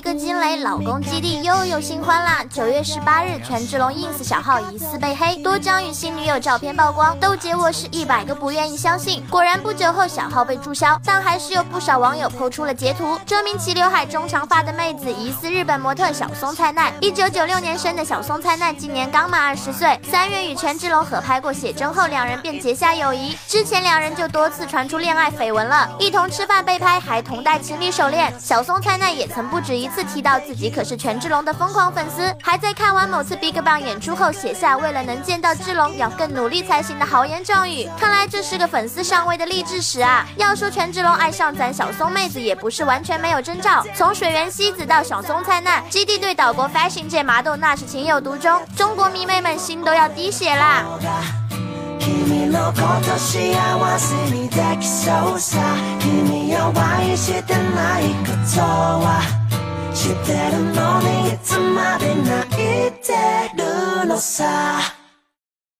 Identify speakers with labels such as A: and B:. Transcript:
A: 一个惊雷，老公基地又有新欢啦！九月十八日，权志龙 ins 小号疑似被黑，多张与新女友照片曝光，都结我是一百个不愿意相信。果然不久后小号被注销，但还是有不少网友抛出了截图。这名齐刘海中长发的妹子疑似日本模特小松菜奈，一九九六年生的小松菜奈今年刚满二十岁，三月与权志龙合拍过写真后，两人便结下友谊。之前两人就多次传出恋爱绯闻了，一同吃饭被拍，还同戴情侣手链。小松菜奈也曾不止一次提到自己可是权志龙的疯狂粉丝，还在看完某次 BigBang 演出后写下为了能见到志龙要更努力才行的豪言壮语。看来这是个粉丝上位的励志史啊！要说权志龙爱上咱小松妹子也不是完全没有征兆，从水原希子到小松菜奈，基地对岛国 fashion 界麻豆那是情有独钟，中国迷妹们心都要滴血啦！君のこと幸せにできそうさ君は愛してないことは知っ てるのにいつまで泣いてるのさ。